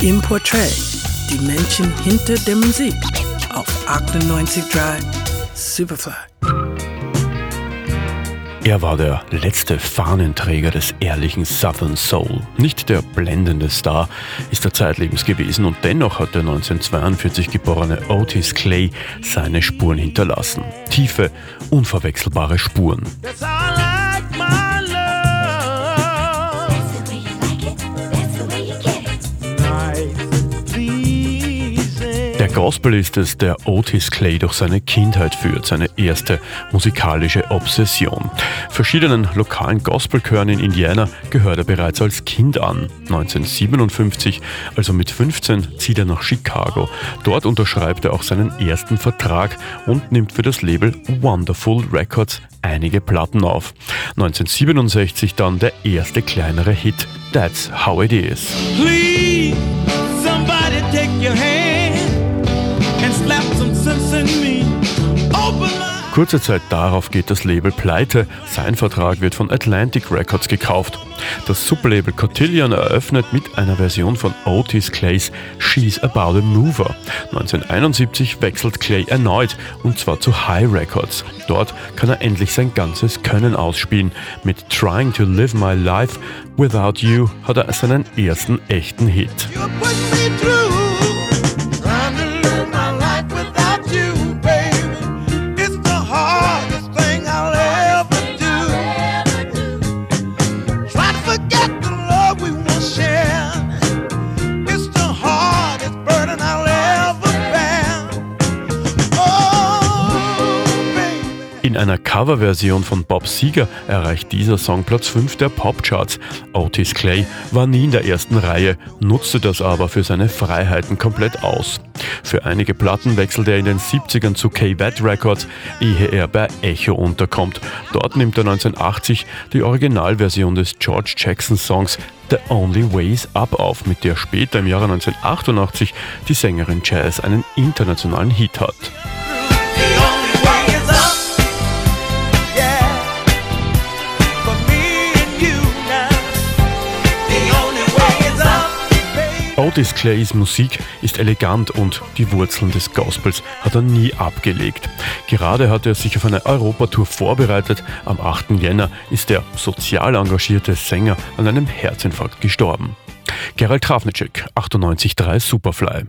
Im Portrait, die Menschen hinter der Musik auf 98.3 Superfly. Er war der letzte Fahnenträger des ehrlichen Southern Soul. Nicht der blendende Star ist er zeitlebens gewesen und dennoch hat der 1942 geborene Otis Clay seine Spuren hinterlassen. Tiefe, unverwechselbare Spuren. Der Gospel ist es, der Otis Clay durch seine Kindheit führt, seine erste musikalische Obsession. Verschiedenen lokalen Gospelchören in Indiana gehört er bereits als Kind an. 1957, also mit 15, zieht er nach Chicago. Dort unterschreibt er auch seinen ersten Vertrag und nimmt für das Label Wonderful Records einige Platten auf. 1967 dann der erste kleinere Hit, That's How It Is. Please, somebody take your hand Kurze Zeit darauf geht das Label pleite. Sein Vertrag wird von Atlantic Records gekauft. Das Sublabel Cotillion eröffnet mit einer Version von Otis Clays She's About a Mover. 1971 wechselt Clay erneut und zwar zu High Records. Dort kann er endlich sein ganzes Können ausspielen. Mit Trying to Live My Life Without You hat er seinen ersten echten Hit. Einer Coverversion von Bob Seger erreicht dieser Song Platz 5 der Popcharts. Otis Clay war nie in der ersten Reihe, nutzte das aber für seine Freiheiten komplett aus. Für einige Platten wechselt er in den 70ern zu K-Vat Records, ehe er bei Echo unterkommt. Dort nimmt er 1980 die Originalversion des George Jackson Songs The Only Way Is Up auf, mit der später im Jahre 1988 die Sängerin Jazz einen internationalen Hit hat. Otis Clays Musik ist elegant und die Wurzeln des Gospels hat er nie abgelegt. Gerade hat er sich auf eine Europatour vorbereitet. Am 8. Jänner ist der sozial engagierte Sänger an einem Herzinfarkt gestorben. Gerald Krafnitschek, 98.3 Superfly.